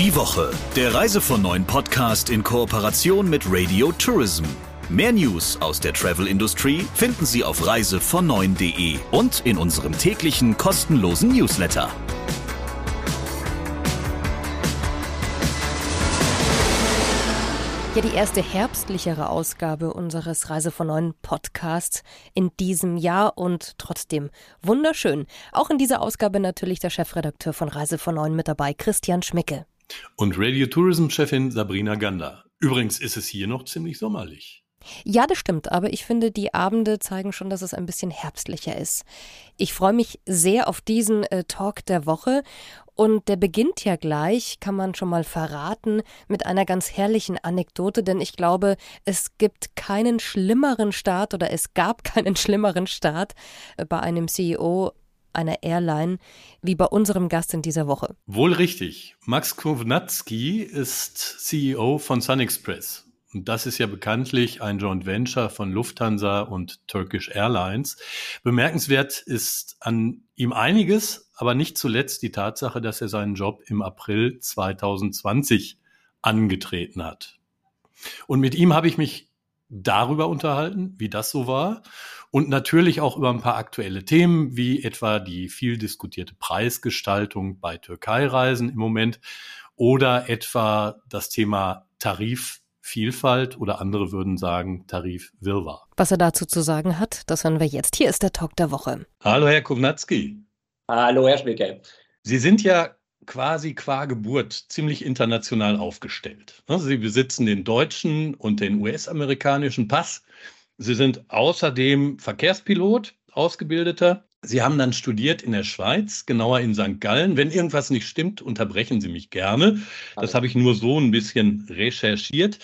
Die Woche, der Reise von neuen Podcast in Kooperation mit Radio Tourism. Mehr News aus der Travel-Industrie finden Sie auf reisevon9.de und in unserem täglichen kostenlosen Newsletter. Ja, die erste herbstlichere Ausgabe unseres Reise von neuen Podcasts in diesem Jahr und trotzdem wunderschön. Auch in dieser Ausgabe natürlich der Chefredakteur von Reise von neuen mit dabei, Christian Schmicke. Und Radio Tourism Chefin Sabrina Gander. Übrigens ist es hier noch ziemlich sommerlich. Ja, das stimmt, aber ich finde, die Abende zeigen schon, dass es ein bisschen herbstlicher ist. Ich freue mich sehr auf diesen äh, Talk der Woche und der beginnt ja gleich, kann man schon mal verraten, mit einer ganz herrlichen Anekdote, denn ich glaube, es gibt keinen schlimmeren Start oder es gab keinen schlimmeren Start äh, bei einem CEO einer Airline wie bei unserem Gast in dieser Woche. Wohl richtig. Max Kovnatski ist CEO von SunExpress. Und das ist ja bekanntlich ein Joint Venture von Lufthansa und Turkish Airlines. Bemerkenswert ist an ihm einiges, aber nicht zuletzt die Tatsache, dass er seinen Job im April 2020 angetreten hat. Und mit ihm habe ich mich darüber unterhalten, wie das so war. Und natürlich auch über ein paar aktuelle Themen, wie etwa die viel diskutierte Preisgestaltung bei Türkei-Reisen im Moment oder etwa das Thema Tarif Vielfalt oder andere würden sagen Tarifwirrwarr. Was er dazu zu sagen hat, das hören wir jetzt. Hier ist der Talk der Woche. Hallo, Herr Kovnatski. Hallo, Herr Schmicke. Sie sind ja quasi qua Geburt ziemlich international aufgestellt. Sie besitzen den deutschen und den US-amerikanischen Pass. Sie sind außerdem Verkehrspilot, ausgebildeter. Sie haben dann studiert in der Schweiz, genauer in St. Gallen. Wenn irgendwas nicht stimmt, unterbrechen Sie mich gerne. Das habe ich nur so ein bisschen recherchiert.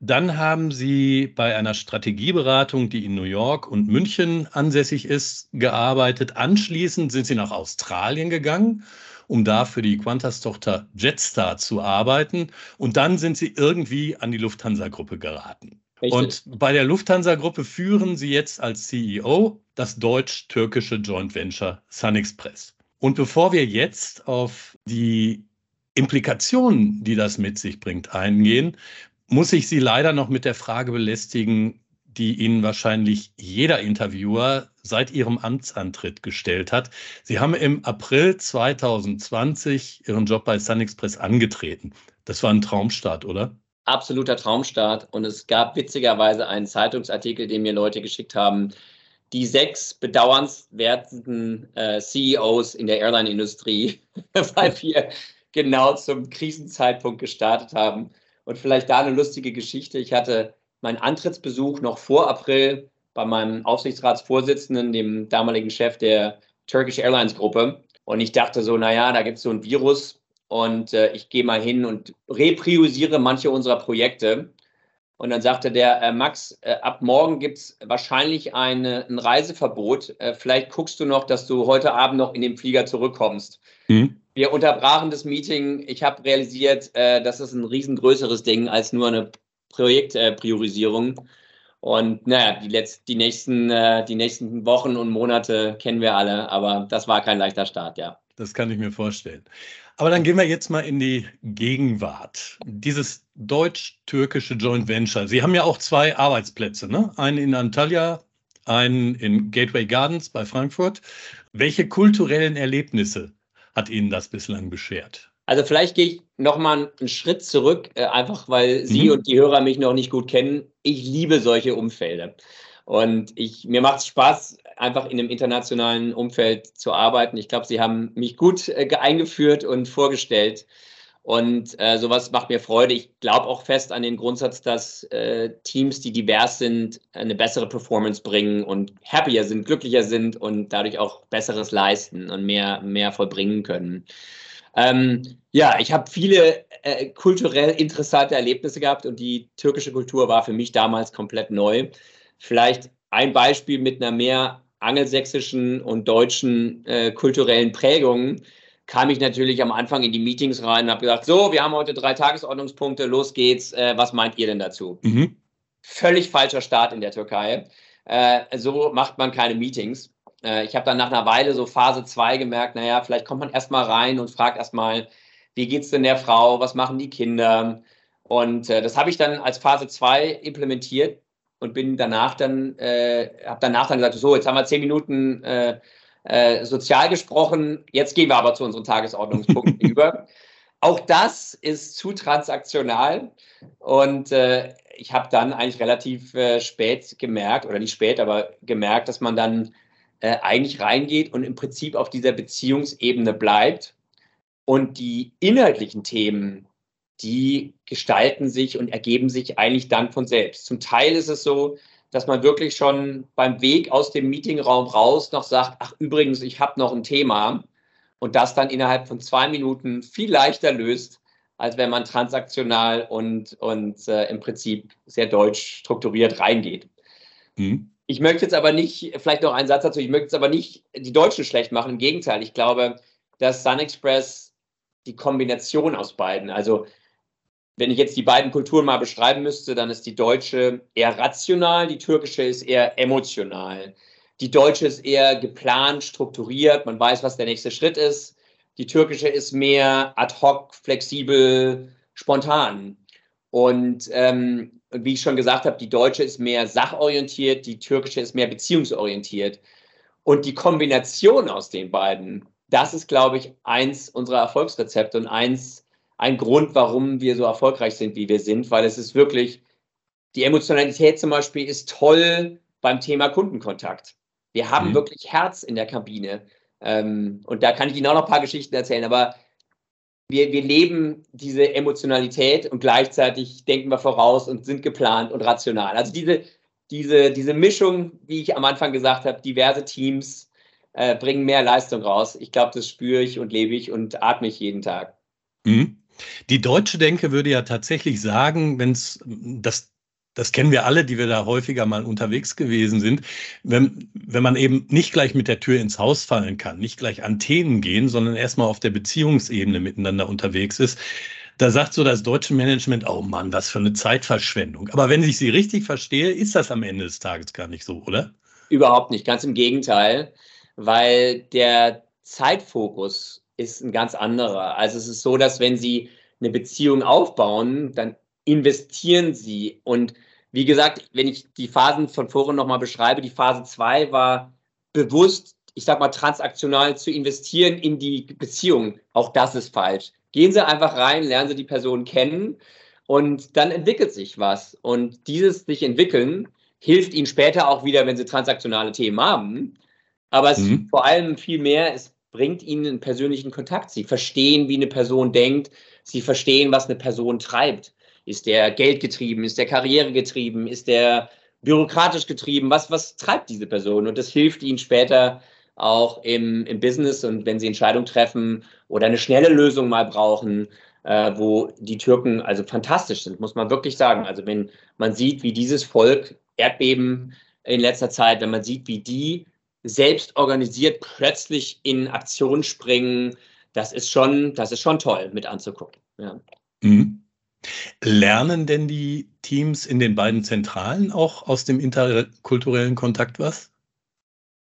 Dann haben Sie bei einer Strategieberatung, die in New York und München ansässig ist, gearbeitet. Anschließend sind Sie nach Australien gegangen, um da für die Qantas-Tochter Jetstar zu arbeiten. Und dann sind Sie irgendwie an die Lufthansa-Gruppe geraten. Richtig. Und bei der Lufthansa-Gruppe führen Sie jetzt als CEO das deutsch-türkische Joint Venture SunExpress. Und bevor wir jetzt auf die Implikationen, die das mit sich bringt, eingehen, muss ich Sie leider noch mit der Frage belästigen, die Ihnen wahrscheinlich jeder Interviewer seit Ihrem Amtsantritt gestellt hat. Sie haben im April 2020 Ihren Job bei SunExpress angetreten. Das war ein Traumstart, oder? Absoluter Traumstart. Und es gab witzigerweise einen Zeitungsartikel, den mir Leute geschickt haben, die sechs bedauernswerten äh, CEOs in der Airline-Industrie, weil wir genau zum Krisenzeitpunkt gestartet haben. Und vielleicht da eine lustige Geschichte. Ich hatte meinen Antrittsbesuch noch vor April bei meinem Aufsichtsratsvorsitzenden, dem damaligen Chef der Turkish Airlines Gruppe. Und ich dachte so, naja, da gibt es so ein Virus, und äh, ich gehe mal hin und repriorisiere manche unserer Projekte. Und dann sagte der äh, Max, äh, ab morgen gibt es wahrscheinlich eine, ein Reiseverbot. Äh, vielleicht guckst du noch, dass du heute Abend noch in den Flieger zurückkommst. Mhm. Wir unterbrachen das Meeting. Ich habe realisiert, äh, das ist ein riesengrößeres Ding als nur eine Projektpriorisierung. Und naja, die, letzt, die, nächsten, äh, die nächsten Wochen und Monate kennen wir alle, aber das war kein leichter Start, ja. Das kann ich mir vorstellen. Aber dann gehen wir jetzt mal in die Gegenwart. Dieses deutsch-türkische Joint Venture. Sie haben ja auch zwei Arbeitsplätze, ne? Einen in Antalya, einen in Gateway Gardens bei Frankfurt. Welche kulturellen Erlebnisse hat Ihnen das bislang beschert? Also vielleicht gehe ich nochmal einen Schritt zurück, äh, einfach weil Sie mhm. und die Hörer mich noch nicht gut kennen. Ich liebe solche Umfelder. Und ich, mir macht es Spaß, einfach in einem internationalen Umfeld zu arbeiten. Ich glaube, Sie haben mich gut äh, eingeführt und vorgestellt. Und äh, sowas macht mir Freude. Ich glaube auch fest an den Grundsatz, dass äh, Teams, die divers sind, eine bessere Performance bringen und happier sind, glücklicher sind und dadurch auch Besseres leisten und mehr, mehr vollbringen können. Ähm, ja, ich habe viele äh, kulturell interessante Erlebnisse gehabt und die türkische Kultur war für mich damals komplett neu. Vielleicht ein Beispiel mit einer mehr angelsächsischen und deutschen äh, kulturellen Prägung kam ich natürlich am Anfang in die Meetings rein und habe gesagt, so, wir haben heute drei Tagesordnungspunkte, los geht's, äh, was meint ihr denn dazu? Mhm. Völlig falscher Start in der Türkei. Äh, so macht man keine Meetings. Äh, ich habe dann nach einer Weile so Phase 2 gemerkt, naja, vielleicht kommt man erstmal rein und fragt erstmal, wie geht es denn der Frau, was machen die Kinder. Und äh, das habe ich dann als Phase 2 implementiert und bin danach dann, äh, habe danach dann gesagt, so, jetzt haben wir zehn Minuten äh, äh, sozial gesprochen, jetzt gehen wir aber zu unseren Tagesordnungspunkten über. Auch das ist zu transaktional und äh, ich habe dann eigentlich relativ äh, spät gemerkt, oder nicht spät, aber gemerkt, dass man dann äh, eigentlich reingeht und im Prinzip auf dieser Beziehungsebene bleibt und die inhaltlichen Themen, die gestalten sich und ergeben sich eigentlich dann von selbst. Zum Teil ist es so, dass man wirklich schon beim Weg aus dem Meetingraum raus noch sagt, ach übrigens, ich habe noch ein Thema und das dann innerhalb von zwei Minuten viel leichter löst, als wenn man transaktional und, und äh, im Prinzip sehr deutsch strukturiert reingeht. Mhm. Ich möchte jetzt aber nicht, vielleicht noch einen Satz dazu, ich möchte jetzt aber nicht die Deutschen schlecht machen. Im Gegenteil, ich glaube, dass Sun Express die Kombination aus beiden, also wenn ich jetzt die beiden Kulturen mal beschreiben müsste, dann ist die deutsche eher rational, die türkische ist eher emotional. Die deutsche ist eher geplant, strukturiert, man weiß, was der nächste Schritt ist. Die türkische ist mehr ad hoc, flexibel, spontan. Und ähm, wie ich schon gesagt habe, die deutsche ist mehr sachorientiert, die türkische ist mehr beziehungsorientiert. Und die Kombination aus den beiden, das ist, glaube ich, eins unserer Erfolgsrezepte und eins, ein Grund, warum wir so erfolgreich sind, wie wir sind, weil es ist wirklich, die Emotionalität zum Beispiel ist toll beim Thema Kundenkontakt. Wir haben mhm. wirklich Herz in der Kabine. Ähm, und da kann ich Ihnen auch noch ein paar Geschichten erzählen, aber wir, wir leben diese Emotionalität und gleichzeitig denken wir voraus und sind geplant und rational. Also diese, diese, diese Mischung, wie ich am Anfang gesagt habe, diverse Teams äh, bringen mehr Leistung raus. Ich glaube, das spüre ich und lebe ich und atme ich jeden Tag. Mhm. Die deutsche Denke würde ja tatsächlich sagen, wenn es das das kennen wir alle, die wir da häufiger mal unterwegs gewesen sind, wenn, wenn man eben nicht gleich mit der Tür ins Haus fallen kann, nicht gleich an Themen gehen, sondern erstmal auf der Beziehungsebene miteinander unterwegs ist, da sagt so das deutsche Management, oh Mann, was für eine Zeitverschwendung. Aber wenn ich Sie richtig verstehe, ist das am Ende des Tages gar nicht so, oder? Überhaupt nicht, ganz im Gegenteil, weil der Zeitfokus ist ein ganz anderer. Also es ist so, dass wenn Sie eine Beziehung aufbauen, dann investieren sie. Und wie gesagt, wenn ich die Phasen von vorhin nochmal beschreibe, die Phase 2 war bewusst, ich sag mal, transaktional zu investieren in die Beziehung. Auch das ist falsch. Gehen Sie einfach rein, lernen Sie die Person kennen und dann entwickelt sich was. Und dieses sich entwickeln hilft Ihnen später auch wieder, wenn Sie transaktionale Themen haben. Aber es mhm. vor allem viel mehr, es bringt Ihnen einen persönlichen Kontakt. Sie verstehen, wie eine Person denkt. Sie verstehen, was eine Person treibt. Ist der geldgetrieben? Ist der karrieregetrieben? Ist der bürokratisch getrieben? Was, was treibt diese Person? Und das hilft ihnen später auch im, im Business und wenn sie Entscheidungen treffen oder eine schnelle Lösung mal brauchen, äh, wo die Türken also fantastisch sind, muss man wirklich sagen. Also wenn man sieht, wie dieses Volk Erdbeben in letzter Zeit, wenn man sieht, wie die selbst organisiert plötzlich in Aktion springen, das ist schon, das ist schon toll mit anzugucken. Ja. Mhm. Lernen denn die Teams in den beiden Zentralen auch aus dem interkulturellen Kontakt was?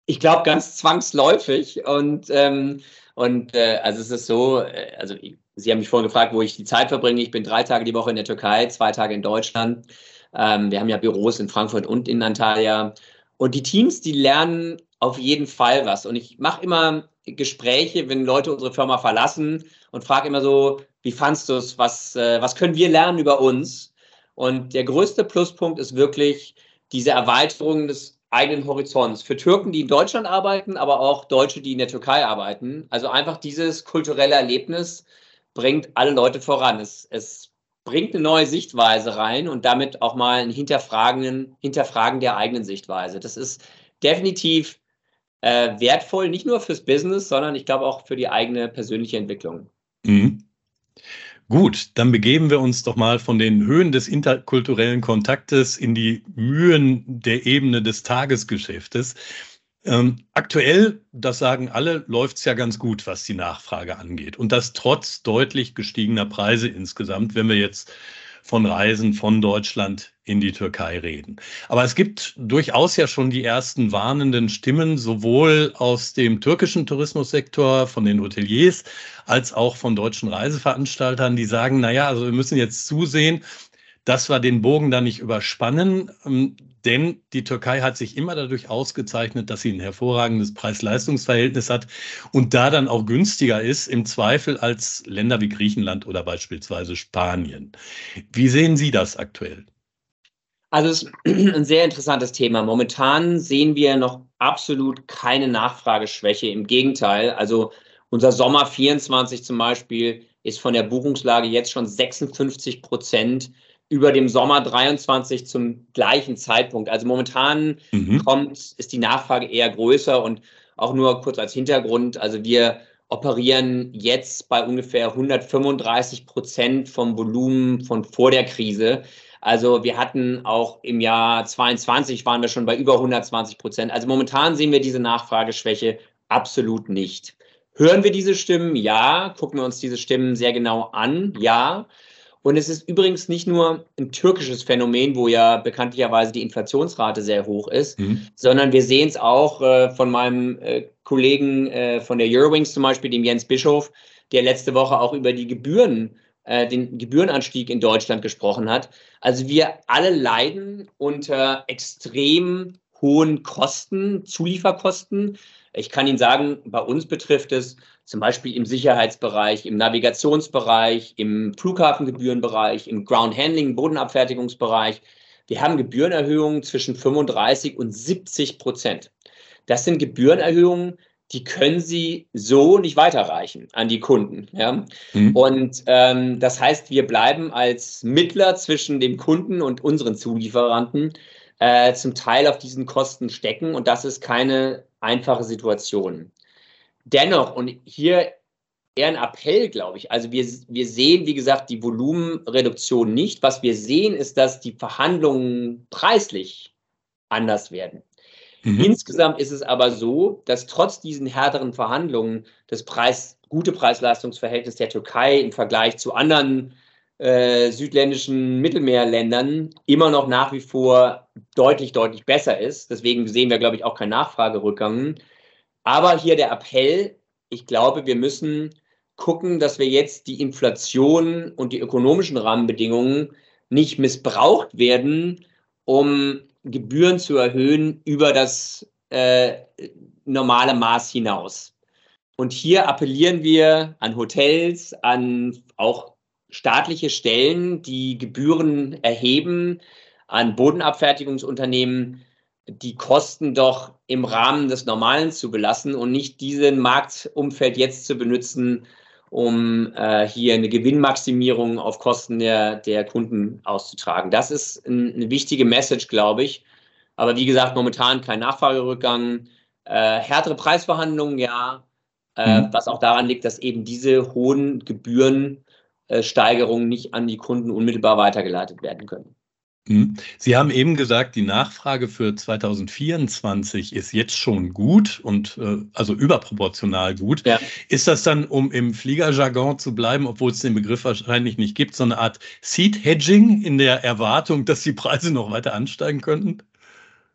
Ich glaube ganz zwangsläufig und ähm, und äh, also es ist so, äh, also Sie haben mich vorhin gefragt, wo ich die Zeit verbringe. Ich bin drei Tage die Woche in der Türkei, zwei Tage in Deutschland. Ähm, wir haben ja Büros in Frankfurt und in Antalya. Und die Teams, die lernen auf jeden Fall was. Und ich mache immer Gespräche, wenn Leute unsere Firma verlassen und frage immer so, wie fandst du es? Was, äh, was können wir lernen über uns? Und der größte Pluspunkt ist wirklich diese Erweiterung des eigenen Horizonts. Für Türken, die in Deutschland arbeiten, aber auch Deutsche, die in der Türkei arbeiten. Also einfach dieses kulturelle Erlebnis bringt alle Leute voran. Es, es bringt eine neue Sichtweise rein und damit auch mal ein Hinterfragen, Hinterfragen der eigenen Sichtweise. Das ist definitiv äh, wertvoll, nicht nur fürs Business, sondern ich glaube auch für die eigene persönliche Entwicklung. Mhm. Gut, dann begeben wir uns doch mal von den Höhen des interkulturellen Kontaktes in die Mühen der Ebene des Tagesgeschäftes. Ähm, aktuell, das sagen alle, läuft es ja ganz gut, was die Nachfrage angeht. Und das trotz deutlich gestiegener Preise insgesamt, wenn wir jetzt von Reisen von Deutschland in die Türkei reden. Aber es gibt durchaus ja schon die ersten warnenden Stimmen, sowohl aus dem türkischen Tourismussektor, von den Hoteliers, als auch von deutschen Reiseveranstaltern, die sagen, naja, also wir müssen jetzt zusehen, dass wir den Bogen da nicht überspannen, ähm, denn die Türkei hat sich immer dadurch ausgezeichnet, dass sie ein hervorragendes Preis-Leistungs-Verhältnis hat und da dann auch günstiger ist, im Zweifel als Länder wie Griechenland oder beispielsweise Spanien. Wie sehen Sie das aktuell? Also es ist ein sehr interessantes Thema. Momentan sehen wir noch absolut keine Nachfrageschwäche. Im Gegenteil, also unser Sommer 24 zum Beispiel ist von der Buchungslage jetzt schon 56 Prozent über dem Sommer 23 zum gleichen Zeitpunkt. Also momentan mhm. kommt, ist die Nachfrage eher größer und auch nur kurz als Hintergrund. Also wir operieren jetzt bei ungefähr 135 Prozent vom Volumen von vor der Krise. Also wir hatten auch im Jahr 22 waren wir schon bei über 120 Prozent. Also momentan sehen wir diese Nachfrageschwäche absolut nicht. Hören wir diese Stimmen? Ja. Gucken wir uns diese Stimmen sehr genau an? Ja. Und es ist übrigens nicht nur ein türkisches Phänomen, wo ja bekanntlicherweise die Inflationsrate sehr hoch ist, mhm. sondern wir sehen es auch äh, von meinem äh, Kollegen äh, von der Eurowings zum Beispiel, dem Jens Bischof, der letzte Woche auch über die Gebühren, äh, den Gebührenanstieg in Deutschland gesprochen hat. Also wir alle leiden unter extrem hohen Kosten, Zulieferkosten. Ich kann Ihnen sagen, bei uns betrifft es zum Beispiel im Sicherheitsbereich, im Navigationsbereich, im Flughafengebührenbereich, im Ground Handling, Bodenabfertigungsbereich. Wir haben Gebührenerhöhungen zwischen 35 und 70 Prozent. Das sind Gebührenerhöhungen, die können Sie so nicht weiterreichen an die Kunden. Ja? Mhm. Und ähm, das heißt, wir bleiben als Mittler zwischen dem Kunden und unseren Zulieferanten äh, zum Teil auf diesen Kosten stecken und das ist keine einfache Situation. Dennoch, und hier eher ein Appell, glaube ich. Also wir, wir sehen, wie gesagt, die Volumenreduktion nicht. Was wir sehen, ist, dass die Verhandlungen preislich anders werden. Mhm. Insgesamt ist es aber so, dass trotz diesen härteren Verhandlungen das Preis, gute Preis-Leistungs-Verhältnis der Türkei im Vergleich zu anderen äh, südländischen Mittelmeerländern immer noch nach wie vor deutlich, deutlich besser ist. Deswegen sehen wir, glaube ich, auch keinen Nachfragerückgang. Aber hier der Appell, ich glaube, wir müssen gucken, dass wir jetzt die Inflation und die ökonomischen Rahmenbedingungen nicht missbraucht werden, um Gebühren zu erhöhen über das äh, normale Maß hinaus. Und hier appellieren wir an Hotels, an auch staatliche Stellen, die Gebühren erheben, an Bodenabfertigungsunternehmen, die Kosten doch im Rahmen des Normalen zu belassen und nicht diesen Marktumfeld jetzt zu benutzen, um äh, hier eine Gewinnmaximierung auf Kosten der, der Kunden auszutragen. Das ist ein, eine wichtige Message, glaube ich. Aber wie gesagt, momentan kein Nachfragerückgang. Äh, härtere Preisverhandlungen, ja. Äh, mhm. Was auch daran liegt, dass eben diese hohen Gebührensteigerungen nicht an die Kunden unmittelbar weitergeleitet werden können. Mhm. Sie haben eben gesagt, die Nachfrage für 2024 ist jetzt schon gut und äh, also überproportional gut. Ja. Ist das dann, um im Fliegerjargon zu bleiben, obwohl es den Begriff wahrscheinlich nicht gibt, so eine Art Seed Hedging in der Erwartung, dass die Preise noch weiter ansteigen könnten?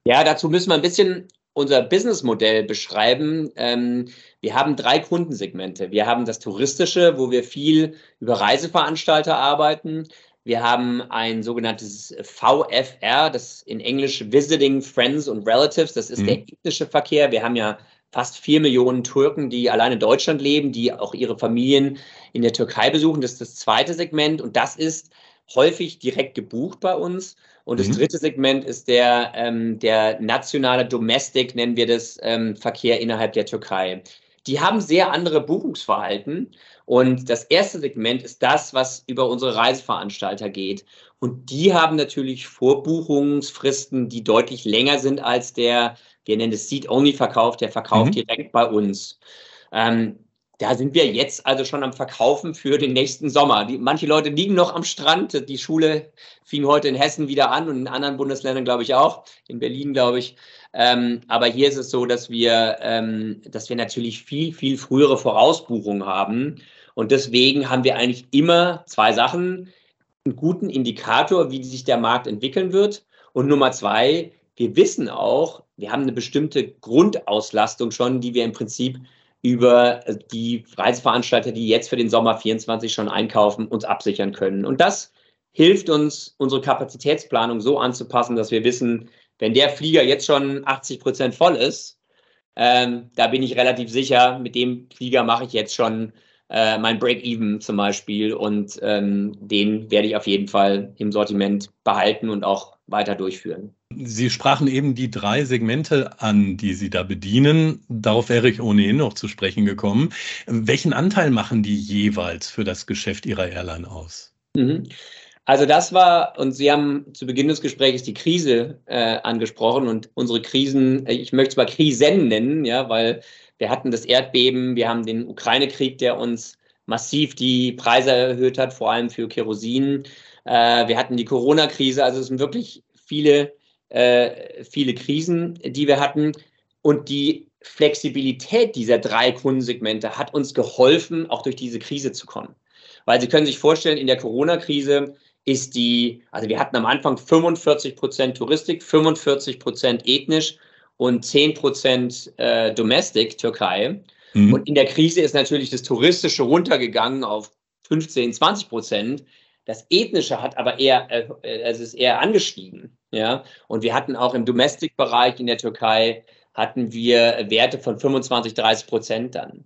Ja, dazu müssen wir ein bisschen unser Businessmodell beschreiben. Ähm, wir haben drei Kundensegmente. Wir haben das touristische, wo wir viel über Reiseveranstalter arbeiten. Wir haben ein sogenanntes VFR, das in Englisch Visiting Friends and Relatives, das ist mhm. der ethnische Verkehr. Wir haben ja fast vier Millionen Türken, die allein in Deutschland leben, die auch ihre Familien in der Türkei besuchen. Das ist das zweite Segment und das ist häufig direkt gebucht bei uns. Und das mhm. dritte Segment ist der, ähm, der nationale Domestic, nennen wir das, ähm, Verkehr innerhalb der Türkei. Die haben sehr andere Buchungsverhalten und das erste Segment ist das, was über unsere Reiseveranstalter geht. Und die haben natürlich Vorbuchungsfristen, die deutlich länger sind als der, wir nennen es Seat-Only-Verkauf, der Verkauf mhm. direkt bei uns. Ähm, da sind wir jetzt also schon am Verkaufen für den nächsten Sommer. Die, manche Leute liegen noch am Strand. Die Schule fing heute in Hessen wieder an und in anderen Bundesländern, glaube ich, auch. In Berlin, glaube ich. Ähm, aber hier ist es so, dass wir, ähm, dass wir natürlich viel, viel frühere Vorausbuchungen haben und deswegen haben wir eigentlich immer zwei Sachen. einen guten Indikator, wie sich der Markt entwickeln wird. Und Nummer zwei, wir wissen auch, wir haben eine bestimmte Grundauslastung schon, die wir im Prinzip über die Reiseveranstalter, die jetzt für den Sommer 24 schon einkaufen, uns absichern können. Und das hilft uns, unsere Kapazitätsplanung so anzupassen, dass wir wissen, wenn der Flieger jetzt schon 80 Prozent voll ist, ähm, da bin ich relativ sicher, mit dem Flieger mache ich jetzt schon äh, mein Break-Even zum Beispiel und ähm, den werde ich auf jeden Fall im Sortiment behalten und auch weiter durchführen. Sie sprachen eben die drei Segmente an, die Sie da bedienen. Darauf wäre ich ohnehin noch zu sprechen gekommen. Welchen Anteil machen die jeweils für das Geschäft Ihrer Airline aus? Mhm. Also das war, und Sie haben zu Beginn des Gesprächs die Krise äh, angesprochen und unsere Krisen, ich möchte es mal Krisen nennen, ja, weil wir hatten das Erdbeben, wir haben den Ukraine-Krieg, der uns massiv die Preise erhöht hat, vor allem für Kerosin. Äh, wir hatten die Corona-Krise, also es sind wirklich viele, äh, viele Krisen, die wir hatten. Und die Flexibilität dieser drei Kundensegmente hat uns geholfen, auch durch diese Krise zu kommen. Weil Sie können sich vorstellen, in der Corona-Krise ist die, also wir hatten am Anfang 45 Prozent Touristik, 45 Prozent ethnisch und 10 Prozent äh, Domestic, Türkei. Mhm. Und in der Krise ist natürlich das Touristische runtergegangen auf 15, 20 Prozent. Das Ethnische hat aber eher, äh, es ist eher angestiegen. Ja? Und wir hatten auch im Domestic-Bereich in der Türkei hatten wir Werte von 25, 30 Prozent dann.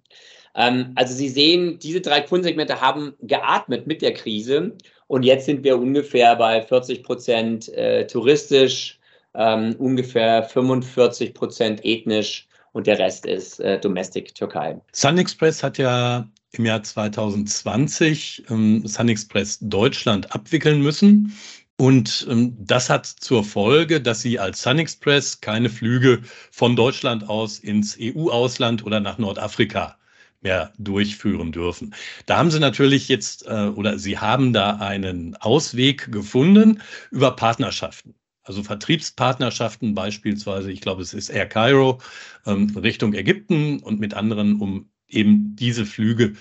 Ähm, also Sie sehen, diese drei Kundensegmente haben geatmet mit der Krise und jetzt sind wir ungefähr bei 40 Prozent äh, touristisch, ähm, ungefähr 45 Prozent ethnisch und der Rest ist äh, Domestic Türkei. Sun Express hat ja im Jahr 2020 ähm, Sun Express Deutschland abwickeln müssen. Und ähm, das hat zur Folge, dass sie als Sun Express keine Flüge von Deutschland aus ins EU-Ausland oder nach Nordafrika mehr durchführen dürfen. Da haben Sie natürlich jetzt äh, oder Sie haben da einen Ausweg gefunden über Partnerschaften. Also Vertriebspartnerschaften beispielsweise, ich glaube, es ist Air Cairo ähm, Richtung Ägypten und mit anderen, um eben diese Flüge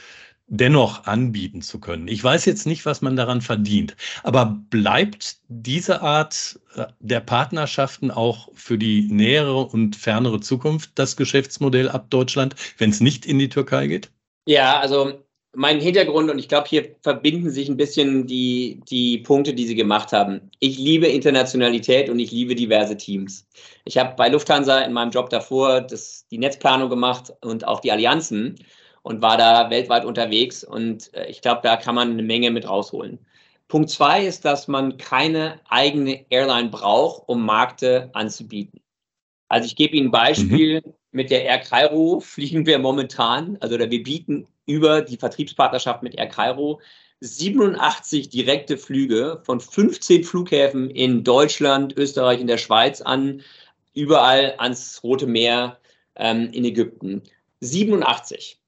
dennoch anbieten zu können. Ich weiß jetzt nicht, was man daran verdient, aber bleibt diese Art äh, der Partnerschaften auch für die nähere und fernere Zukunft das Geschäftsmodell ab Deutschland, wenn es nicht in die Türkei geht? Ja, also mein Hintergrund, und ich glaube, hier verbinden sich ein bisschen die, die Punkte, die Sie gemacht haben. Ich liebe Internationalität und ich liebe diverse Teams. Ich habe bei Lufthansa in meinem Job davor das, die Netzplanung gemacht und auch die Allianzen und war da weltweit unterwegs. Und äh, ich glaube, da kann man eine Menge mit rausholen. Punkt zwei ist, dass man keine eigene Airline braucht, um Märkte anzubieten. Also ich gebe Ihnen ein Beispiel. Mhm. Mit der Air Cairo fliegen wir momentan, also oder wir bieten über die Vertriebspartnerschaft mit Air Cairo 87 direkte Flüge von 15 Flughäfen in Deutschland, Österreich, in der Schweiz an, überall ans Rote Meer ähm, in Ägypten. 87.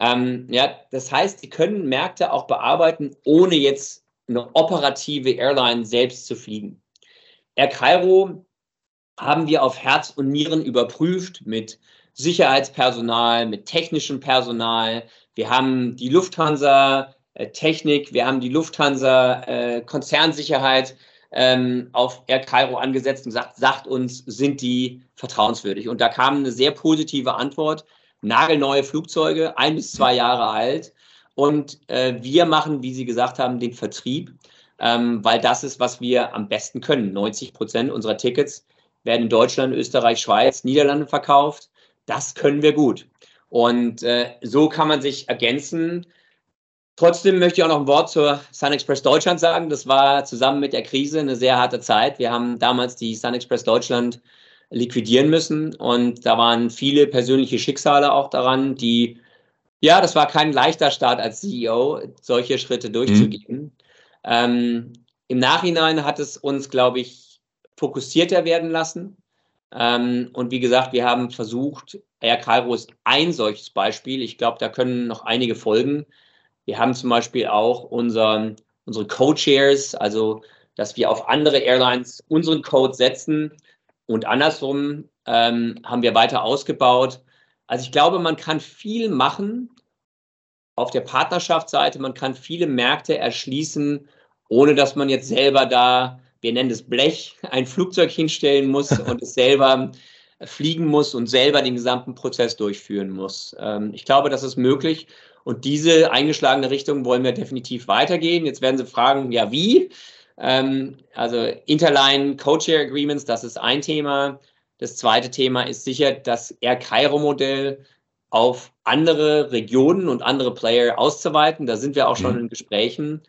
Ähm, ja, das heißt, sie können Märkte auch bearbeiten, ohne jetzt eine operative Airline selbst zu fliegen. Air Cairo haben wir auf Herz und Nieren überprüft mit Sicherheitspersonal, mit technischem Personal. Wir haben die Lufthansa äh, Technik, wir haben die Lufthansa äh, Konzernsicherheit ähm, auf Air Cairo angesetzt und gesagt, sagt uns, sind die vertrauenswürdig? Und da kam eine sehr positive Antwort nagelneue Flugzeuge, ein bis zwei Jahre alt. Und äh, wir machen, wie Sie gesagt haben, den Vertrieb, ähm, weil das ist, was wir am besten können. 90 Prozent unserer Tickets werden in Deutschland, Österreich, Schweiz, Niederlande verkauft. Das können wir gut. Und äh, so kann man sich ergänzen. Trotzdem möchte ich auch noch ein Wort zur Sun Express Deutschland sagen. Das war zusammen mit der Krise eine sehr harte Zeit. Wir haben damals die Sun Express Deutschland liquidieren müssen. Und da waren viele persönliche Schicksale auch daran, die, ja, das war kein leichter Start als CEO, solche Schritte durchzugehen. Mhm. Ähm, Im Nachhinein hat es uns, glaube ich, fokussierter werden lassen. Ähm, und wie gesagt, wir haben versucht, Air Cairo ist ein solches Beispiel. Ich glaube, da können noch einige folgen. Wir haben zum Beispiel auch unseren, unsere Co-Chairs, also dass wir auf andere Airlines unseren Code setzen und andersrum ähm, haben wir weiter ausgebaut. Also ich glaube, man kann viel machen auf der Partnerschaftsseite. Man kann viele Märkte erschließen ohne dass man jetzt selber da, wir nennen es Blech, ein Flugzeug hinstellen muss und es selber fliegen muss und selber den gesamten Prozess durchführen muss. Ähm, ich glaube, das ist möglich. Und diese eingeschlagene Richtung wollen wir definitiv weitergehen. Jetzt werden Sie fragen, ja, wie? Ähm, also Interline Co-Chair Agreements, das ist ein Thema. Das zweite Thema ist sicher das Air Cairo-Modell auf andere Regionen und andere Player auszuweiten. Da sind wir auch schon mhm. in Gesprächen.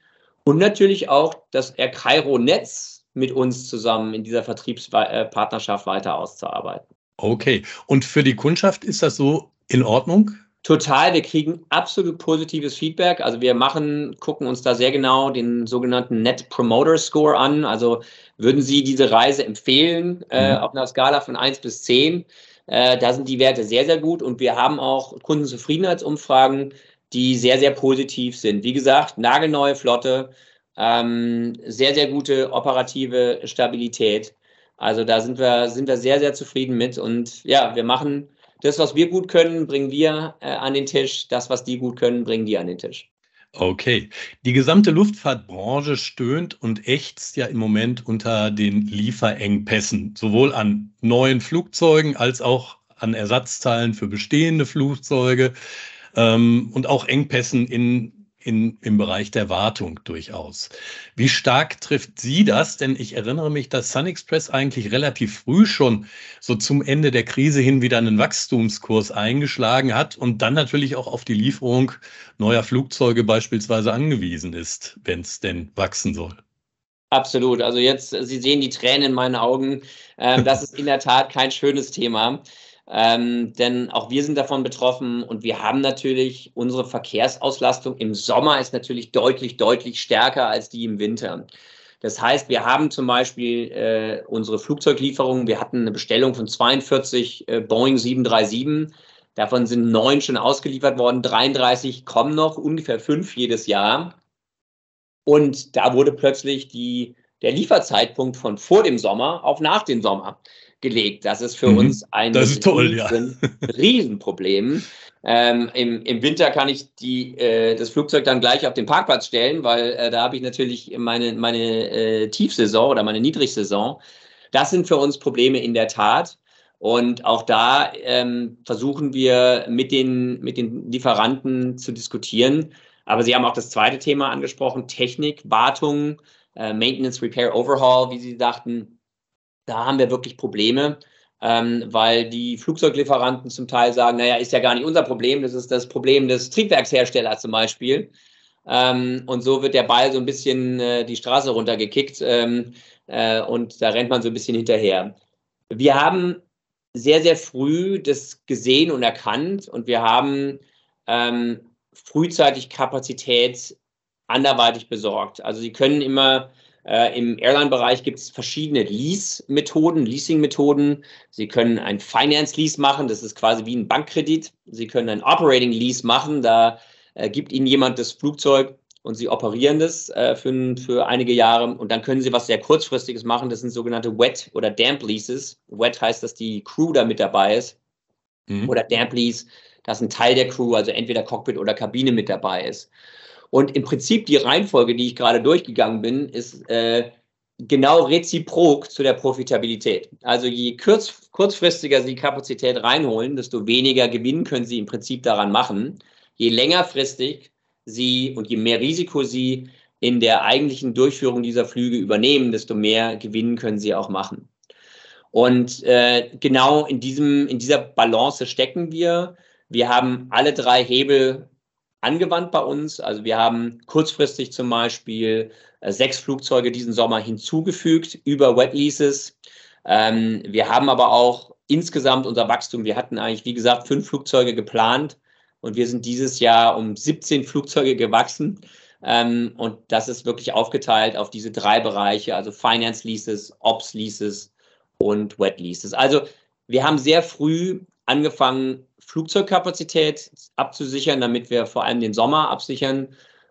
Und natürlich auch das Air Cairo-Netz mit uns zusammen in dieser Vertriebspartnerschaft weiter auszuarbeiten. Okay. Und für die Kundschaft ist das so in Ordnung? Total, wir kriegen absolut positives Feedback. Also wir machen, gucken uns da sehr genau den sogenannten Net Promoter Score an. Also würden Sie diese Reise empfehlen äh, mhm. auf einer Skala von 1 bis 10? Äh, da sind die Werte sehr, sehr gut und wir haben auch Kundenzufriedenheitsumfragen, die sehr, sehr positiv sind. Wie gesagt, nagelneue Flotte, ähm, sehr, sehr gute operative Stabilität. Also da sind wir, sind wir sehr, sehr zufrieden mit. Und ja, wir machen das, was wir gut können, bringen wir äh, an den Tisch. Das, was die gut können, bringen die an den Tisch. Okay. Die gesamte Luftfahrtbranche stöhnt und ächzt ja im Moment unter den Lieferengpässen, sowohl an neuen Flugzeugen als auch an Ersatzteilen für bestehende Flugzeuge ähm, und auch Engpässen in in, im Bereich der Wartung durchaus. Wie stark trifft Sie das? Denn ich erinnere mich, dass Sun Express eigentlich relativ früh schon so zum Ende der Krise hin wieder einen Wachstumskurs eingeschlagen hat und dann natürlich auch auf die Lieferung neuer Flugzeuge beispielsweise angewiesen ist, wenn es denn wachsen soll. Absolut. Also jetzt, Sie sehen die Tränen in meinen Augen. Ähm, das ist in der Tat kein schönes Thema. Ähm, denn auch wir sind davon betroffen und wir haben natürlich unsere Verkehrsauslastung im Sommer ist natürlich deutlich, deutlich stärker als die im Winter. Das heißt, wir haben zum Beispiel äh, unsere Flugzeuglieferungen, wir hatten eine Bestellung von 42 äh, Boeing 737. Davon sind neun schon ausgeliefert worden, 33 kommen noch, ungefähr fünf jedes Jahr. Und da wurde plötzlich die, der Lieferzeitpunkt von vor dem Sommer auf nach dem Sommer gelegt. Das ist für mhm. uns ein toll, ja. Riesenproblem. Ähm, im, Im Winter kann ich die, äh, das Flugzeug dann gleich auf den Parkplatz stellen, weil äh, da habe ich natürlich meine, meine äh, Tiefsaison oder meine Niedrigsaison. Das sind für uns Probleme in der Tat. Und auch da ähm, versuchen wir mit den, mit den Lieferanten zu diskutieren. Aber Sie haben auch das zweite Thema angesprochen, Technik, Wartung, äh, Maintenance, Repair, Overhaul, wie Sie sagten da haben wir wirklich Probleme, ähm, weil die Flugzeuglieferanten zum Teil sagen, naja, ist ja gar nicht unser Problem, das ist das Problem des Triebwerksherstellers zum Beispiel. Ähm, und so wird der Ball so ein bisschen äh, die Straße runtergekickt ähm, äh, und da rennt man so ein bisschen hinterher. Wir haben sehr, sehr früh das gesehen und erkannt und wir haben ähm, frühzeitig Kapazität anderweitig besorgt. Also Sie können immer äh, Im Airline-Bereich gibt es verschiedene Lease-Methoden, Leasing-Methoden. Sie können ein Finance-Lease machen, das ist quasi wie ein Bankkredit. Sie können ein Operating-Lease machen, da äh, gibt Ihnen jemand das Flugzeug und Sie operieren das äh, für, für einige Jahre und dann können Sie was sehr kurzfristiges machen. Das sind sogenannte Wet- oder Damp-Leases. Wet heißt, dass die Crew da mit dabei ist mhm. oder Damp-Lease, dass ein Teil der Crew, also entweder Cockpit oder Kabine mit dabei ist. Und im Prinzip die Reihenfolge, die ich gerade durchgegangen bin, ist äh, genau reziprok zu der Profitabilität. Also je kurz, kurzfristiger Sie Kapazität reinholen, desto weniger Gewinn können Sie im Prinzip daran machen. Je längerfristig Sie und je mehr Risiko Sie in der eigentlichen Durchführung dieser Flüge übernehmen, desto mehr Gewinn können Sie auch machen. Und äh, genau in, diesem, in dieser Balance stecken wir. Wir haben alle drei Hebel angewandt bei uns. Also wir haben kurzfristig zum Beispiel äh, sechs Flugzeuge diesen Sommer hinzugefügt über Wet Leases. Ähm, wir haben aber auch insgesamt unser Wachstum. Wir hatten eigentlich, wie gesagt, fünf Flugzeuge geplant und wir sind dieses Jahr um 17 Flugzeuge gewachsen. Ähm, und das ist wirklich aufgeteilt auf diese drei Bereiche, also Finance Leases, Ops Leases und Wet Leases. Also wir haben sehr früh angefangen, Flugzeugkapazität abzusichern, damit wir vor allem den Sommer absichern.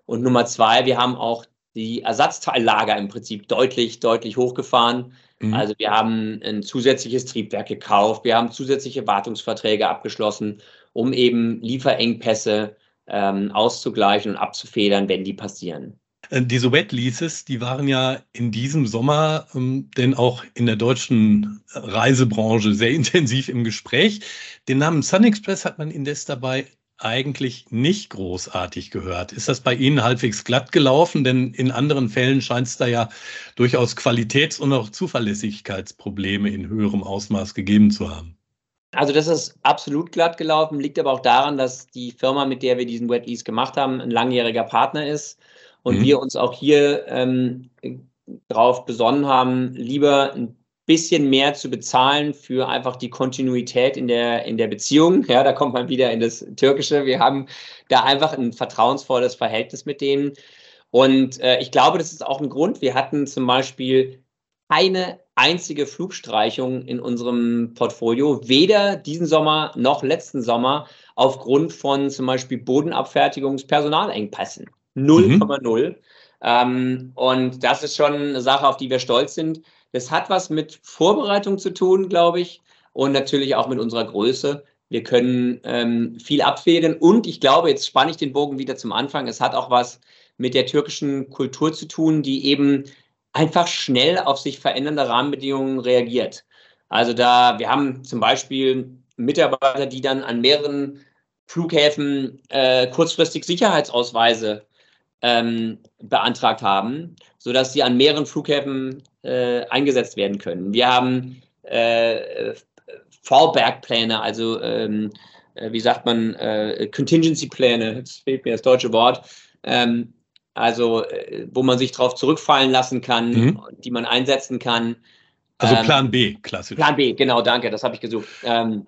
Und Nummer zwei, wir haben auch die Ersatzteillager im Prinzip deutlich, deutlich hochgefahren. Mhm. Also wir haben ein zusätzliches Triebwerk gekauft, wir haben zusätzliche Wartungsverträge abgeschlossen, um eben Lieferengpässe ähm, auszugleichen und abzufedern, wenn die passieren. Äh, diese Wet Leases, die waren ja in diesem Sommer ähm, denn auch in der deutschen Reisebranche sehr intensiv im Gespräch. Den Namen Sun Express hat man indes dabei eigentlich nicht großartig gehört. Ist das bei Ihnen halbwegs glatt gelaufen? Denn in anderen Fällen scheint es da ja durchaus Qualitäts- und auch Zuverlässigkeitsprobleme in höherem Ausmaß gegeben zu haben. Also das ist absolut glatt gelaufen, liegt aber auch daran, dass die Firma, mit der wir diesen Wet Lease gemacht haben, ein langjähriger Partner ist und mhm. wir uns auch hier ähm, darauf besonnen haben, lieber ein bisschen mehr zu bezahlen für einfach die Kontinuität in der, in der Beziehung. Ja, da kommt man wieder in das Türkische. Wir haben da einfach ein vertrauensvolles Verhältnis mit denen. Und äh, ich glaube, das ist auch ein Grund. Wir hatten zum Beispiel keine einzige Flugstreichung in unserem Portfolio, weder diesen Sommer noch letzten Sommer, aufgrund von zum Beispiel Bodenabfertigungspersonalengpässen. 0,0. Mhm. Ähm, und das ist schon eine Sache, auf die wir stolz sind. Das hat was mit Vorbereitung zu tun, glaube ich, und natürlich auch mit unserer Größe. Wir können ähm, viel abfedern und ich glaube, jetzt spanne ich den Bogen wieder zum Anfang. Es hat auch was mit der türkischen Kultur zu tun, die eben einfach schnell auf sich verändernde Rahmenbedingungen reagiert. Also da, wir haben zum Beispiel Mitarbeiter, die dann an mehreren Flughäfen äh, kurzfristig Sicherheitsausweise ähm, beantragt haben, sodass sie an mehreren Flughäfen äh, eingesetzt werden können. Wir haben äh, Fallback-Pläne, also ähm, äh, wie sagt man, äh, Contingency-Pläne, jetzt fehlt mir das deutsche Wort, ähm, also äh, wo man sich darauf zurückfallen lassen kann, mhm. die man einsetzen kann. Also ähm, Plan B, klassisch. Plan B, genau, danke, das habe ich gesucht. Ähm,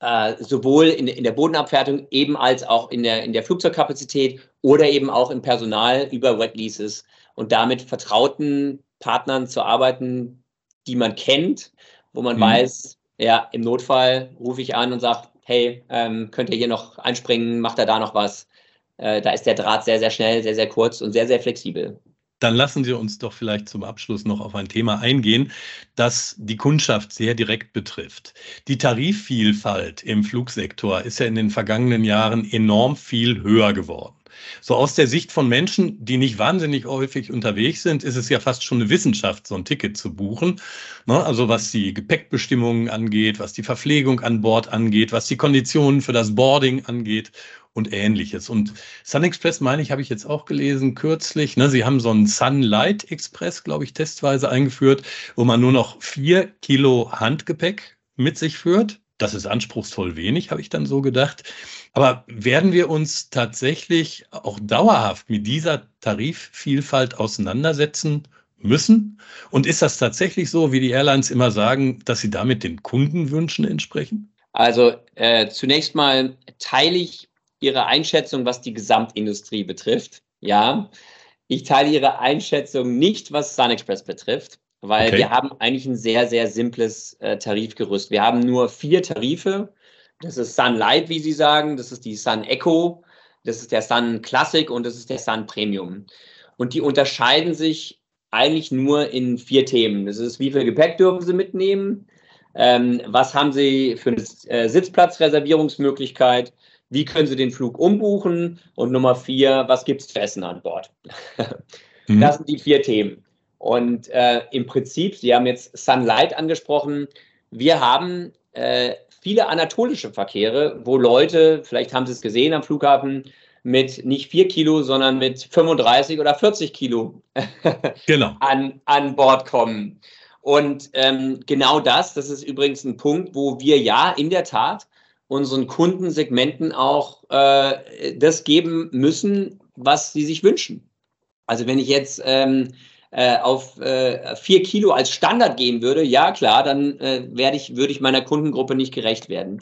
äh, sowohl in, in der Bodenabfertigung eben als auch in der, in der Flugzeugkapazität oder eben auch im Personal über Wet Leases und damit vertrauten Partnern zu arbeiten, die man kennt, wo man mhm. weiß, ja, im Notfall rufe ich an und sage, hey, ähm, könnt ihr hier noch einspringen, macht er da noch was? Äh, da ist der Draht sehr, sehr schnell, sehr, sehr kurz und sehr, sehr flexibel. Dann lassen Sie uns doch vielleicht zum Abschluss noch auf ein Thema eingehen, das die Kundschaft sehr direkt betrifft. Die Tarifvielfalt im Flugsektor ist ja in den vergangenen Jahren enorm viel höher geworden. So aus der Sicht von Menschen, die nicht wahnsinnig häufig unterwegs sind, ist es ja fast schon eine Wissenschaft, so ein Ticket zu buchen. Ne? Also was die Gepäckbestimmungen angeht, was die Verpflegung an Bord angeht, was die Konditionen für das Boarding angeht und ähnliches. Und Sun Express, meine ich, habe ich jetzt auch gelesen kürzlich. Ne, sie haben so einen Sunlight Express, glaube ich, testweise eingeführt, wo man nur noch vier Kilo Handgepäck mit sich führt. Das ist anspruchsvoll wenig, habe ich dann so gedacht. Aber werden wir uns tatsächlich auch dauerhaft mit dieser Tarifvielfalt auseinandersetzen müssen? Und ist das tatsächlich so, wie die Airlines immer sagen, dass sie damit den Kundenwünschen entsprechen? Also äh, zunächst mal teile ich Ihre Einschätzung, was die Gesamtindustrie betrifft. Ja, ich teile Ihre Einschätzung nicht, was SunExpress betrifft, weil okay. wir haben eigentlich ein sehr, sehr simples äh, Tarifgerüst. Wir haben nur vier Tarife. Das ist Sun Light, wie Sie sagen, das ist die Sun Echo, das ist der Sun Classic und das ist der Sun Premium. Und die unterscheiden sich eigentlich nur in vier Themen. Das ist, wie viel Gepäck dürfen Sie mitnehmen? Ähm, was haben Sie für eine äh, Sitzplatzreservierungsmöglichkeit? Wie können Sie den Flug umbuchen? Und Nummer vier, was gibt es zu essen an Bord? mhm. Das sind die vier Themen. Und äh, im Prinzip, Sie haben jetzt Sunlight angesprochen, wir haben äh, viele anatolische Verkehre, wo Leute, vielleicht haben Sie es gesehen am Flughafen, mit nicht vier Kilo, sondern mit 35 oder 40 Kilo genau. an, an Bord kommen. Und ähm, genau das, das ist übrigens ein Punkt, wo wir ja in der Tat unseren Kundensegmenten auch äh, das geben müssen, was sie sich wünschen. Also wenn ich jetzt ähm, äh, auf äh, vier Kilo als Standard gehen würde, ja klar, dann äh, werde ich, würde ich meiner Kundengruppe nicht gerecht werden.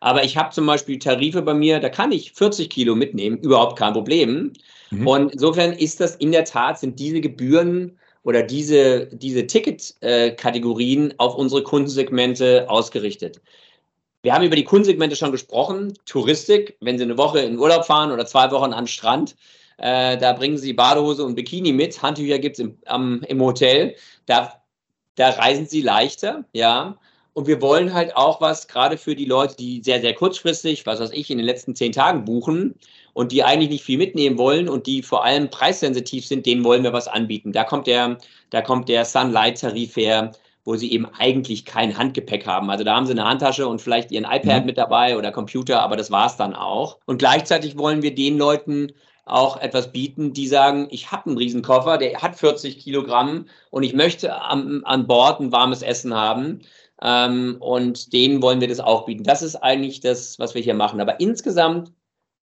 Aber ich habe zum Beispiel Tarife bei mir, da kann ich 40 Kilo mitnehmen, überhaupt kein Problem. Mhm. Und insofern ist das in der Tat, sind diese Gebühren oder diese, diese Ticket-Kategorien auf unsere Kundensegmente ausgerichtet. Wir haben über die Kundensegmente schon gesprochen. Touristik, wenn Sie eine Woche in Urlaub fahren oder zwei Wochen an den Strand, äh, da bringen Sie Badehose und Bikini mit. Handtücher gibt es im, im Hotel. Da, da reisen Sie leichter, ja. und wir wollen halt auch was, gerade für die Leute, die sehr, sehr kurzfristig, was weiß ich, in den letzten zehn Tagen buchen und die eigentlich nicht viel mitnehmen wollen und die vor allem preissensitiv sind, denen wollen wir was anbieten. Da kommt der, da kommt der Sunlight-Tarif her, wo sie eben eigentlich kein Handgepäck haben. Also da haben sie eine Handtasche und vielleicht ihren iPad mhm. mit dabei oder Computer, aber das war's dann auch. Und gleichzeitig wollen wir den Leuten auch etwas bieten, die sagen, ich habe einen Riesenkoffer, der hat 40 Kilogramm und ich möchte am, an Bord ein warmes Essen haben. Ähm, und denen wollen wir das auch bieten. Das ist eigentlich das, was wir hier machen. Aber insgesamt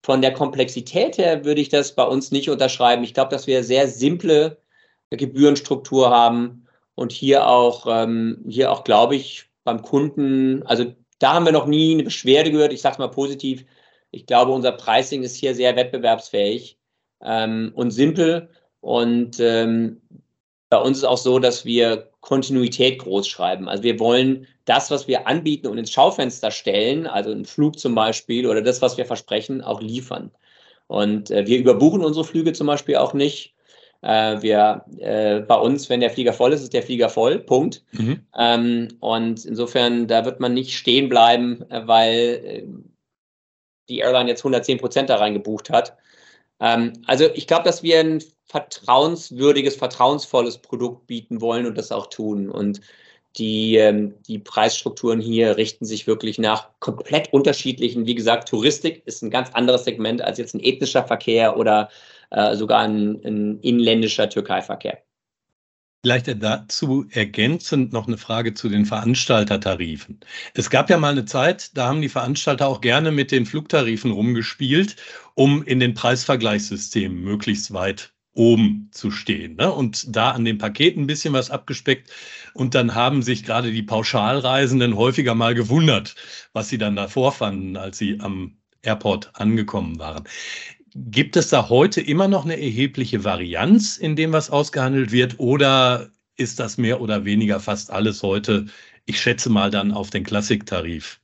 von der Komplexität her würde ich das bei uns nicht unterschreiben. Ich glaube, dass wir sehr simple Gebührenstruktur haben und hier auch, ähm, hier auch, glaube ich, beim Kunden, also da haben wir noch nie eine Beschwerde gehört. Ich sage es mal positiv. Ich glaube, unser Pricing ist hier sehr wettbewerbsfähig ähm, und simpel. Und ähm, bei uns ist auch so, dass wir Kontinuität groß schreiben. Also wir wollen das, was wir anbieten und ins Schaufenster stellen, also einen Flug zum Beispiel oder das, was wir versprechen, auch liefern. Und äh, wir überbuchen unsere Flüge zum Beispiel auch nicht. Äh, wir äh, bei uns, wenn der Flieger voll ist, ist der Flieger voll. Punkt. Mhm. Ähm, und insofern, da wird man nicht stehen bleiben, äh, weil äh, die Airline jetzt 110 Prozent da reingebucht hat. Ähm, also ich glaube, dass wir ein vertrauenswürdiges, vertrauensvolles Produkt bieten wollen und das auch tun. Und die, ähm, die Preisstrukturen hier richten sich wirklich nach komplett unterschiedlichen. Wie gesagt, Touristik ist ein ganz anderes Segment als jetzt ein ethnischer Verkehr oder äh, sogar ein, ein inländischer Türkei-Verkehr. Vielleicht dazu ergänzend noch eine Frage zu den Veranstaltertarifen. Es gab ja mal eine Zeit, da haben die Veranstalter auch gerne mit den Flugtarifen rumgespielt, um in den Preisvergleichssystemen möglichst weit oben zu stehen ne? und da an den Paketen ein bisschen was abgespeckt. Und dann haben sich gerade die Pauschalreisenden häufiger mal gewundert, was sie dann da vorfanden, als sie am Airport angekommen waren. Gibt es da heute immer noch eine erhebliche Varianz in dem, was ausgehandelt wird, oder ist das mehr oder weniger fast alles heute, ich schätze mal dann auf den Klassiktarif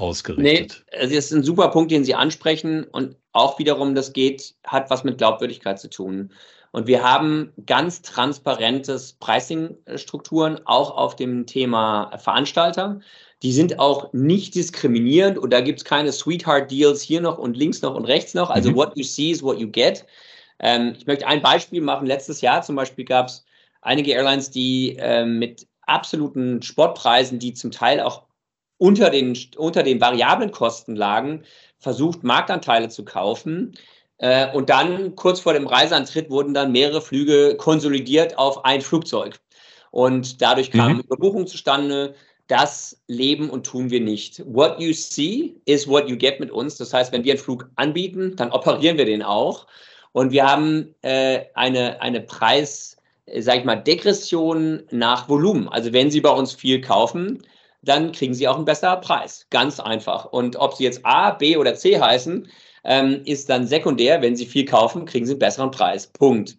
ausgerichtet? Nee, also das ist ein super Punkt, den Sie ansprechen und auch wiederum, das geht, hat was mit Glaubwürdigkeit zu tun. Und wir haben ganz transparentes Pricing-Strukturen auch auf dem Thema Veranstalter. Die sind auch nicht diskriminierend und da gibt es keine Sweetheart-Deals hier noch und links noch und rechts noch. Also mhm. what you see is what you get. Ähm, ich möchte ein Beispiel machen. Letztes Jahr zum Beispiel gab es einige Airlines, die ähm, mit absoluten Sportpreisen, die zum Teil auch unter den, unter den variablen Kosten lagen, versucht, Marktanteile zu kaufen. Äh, und dann kurz vor dem Reiseantritt wurden dann mehrere Flüge konsolidiert auf ein Flugzeug. Und dadurch kam mhm. Überbuchung zustande das leben und tun wir nicht. What you see is what you get mit uns. Das heißt, wenn wir einen Flug anbieten, dann operieren wir den auch. Und wir haben äh, eine, eine Preis, äh, sag ich mal, Degression nach Volumen. Also wenn Sie bei uns viel kaufen, dann kriegen Sie auch einen besseren Preis. Ganz einfach. Und ob Sie jetzt A, B oder C heißen, ähm, ist dann sekundär. Wenn Sie viel kaufen, kriegen Sie einen besseren Preis. Punkt.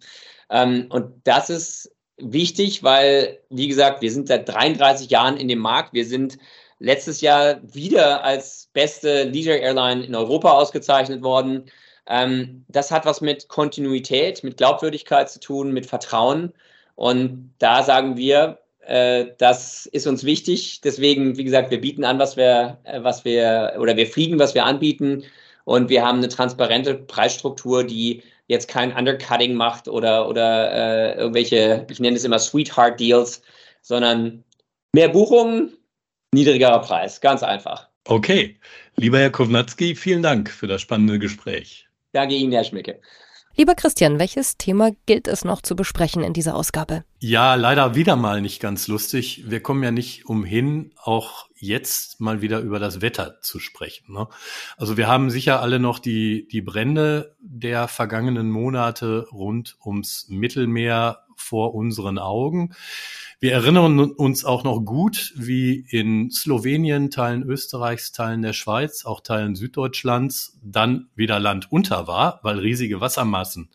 Ähm, und das ist wichtig, weil, wie gesagt, wir sind seit 33 Jahren in dem Markt. Wir sind letztes Jahr wieder als beste Leisure Airline in Europa ausgezeichnet worden. Ähm, das hat was mit Kontinuität, mit Glaubwürdigkeit zu tun, mit Vertrauen. Und da sagen wir, äh, das ist uns wichtig. Deswegen, wie gesagt, wir bieten an, was wir, äh, was wir, oder wir fliegen, was wir anbieten. Und wir haben eine transparente Preisstruktur, die jetzt kein Undercutting macht oder, oder äh, irgendwelche, ich nenne es immer Sweetheart Deals, sondern mehr Buchungen, niedrigerer Preis. Ganz einfach. Okay. Lieber Herr Kovnatski, vielen Dank für das spannende Gespräch. Danke Ihnen, Herr Schmicke. Lieber Christian, welches Thema gilt es noch zu besprechen in dieser Ausgabe? Ja, leider wieder mal nicht ganz lustig. Wir kommen ja nicht umhin, auch jetzt mal wieder über das Wetter zu sprechen. Ne? Also wir haben sicher alle noch die, die Brände der vergangenen Monate rund ums Mittelmeer vor unseren Augen. Wir erinnern uns auch noch gut, wie in Slowenien, Teilen Österreichs, Teilen der Schweiz, auch Teilen Süddeutschlands dann wieder Land unter war, weil riesige Wassermassen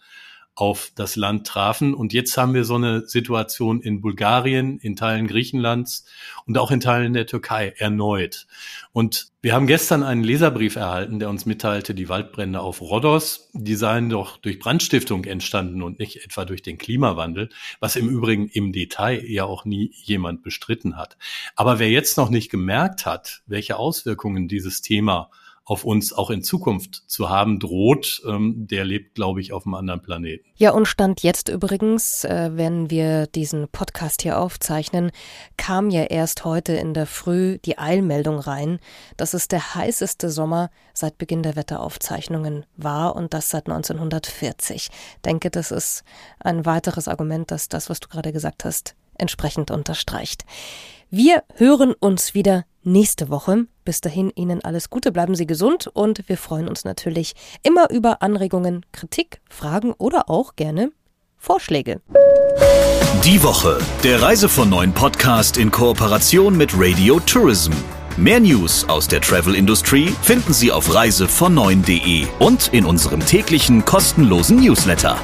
auf das Land trafen. Und jetzt haben wir so eine Situation in Bulgarien, in Teilen Griechenlands und auch in Teilen der Türkei erneut. Und wir haben gestern einen Leserbrief erhalten, der uns mitteilte, die Waldbrände auf Rhodos, die seien doch durch Brandstiftung entstanden und nicht etwa durch den Klimawandel, was im Übrigen im Detail ja auch nie jemand bestritten hat. Aber wer jetzt noch nicht gemerkt hat, welche Auswirkungen dieses Thema auf uns auch in Zukunft zu haben droht, ähm, der lebt, glaube ich, auf einem anderen Planeten. Ja, und Stand jetzt übrigens, äh, wenn wir diesen Podcast hier aufzeichnen, kam ja erst heute in der Früh die Eilmeldung rein, dass es der heißeste Sommer seit Beginn der Wetteraufzeichnungen war und das seit 1940. Ich denke, das ist ein weiteres Argument, dass das, was du gerade gesagt hast, entsprechend unterstreicht. Wir hören uns wieder nächste Woche. Bis dahin Ihnen alles Gute, bleiben Sie gesund und wir freuen uns natürlich immer über Anregungen, Kritik, Fragen oder auch gerne Vorschläge. Die Woche, der Reise von neuen Podcast in Kooperation mit Radio Tourism. Mehr News aus der Travel Industry finden Sie auf reisevon9.de und in unserem täglichen kostenlosen Newsletter.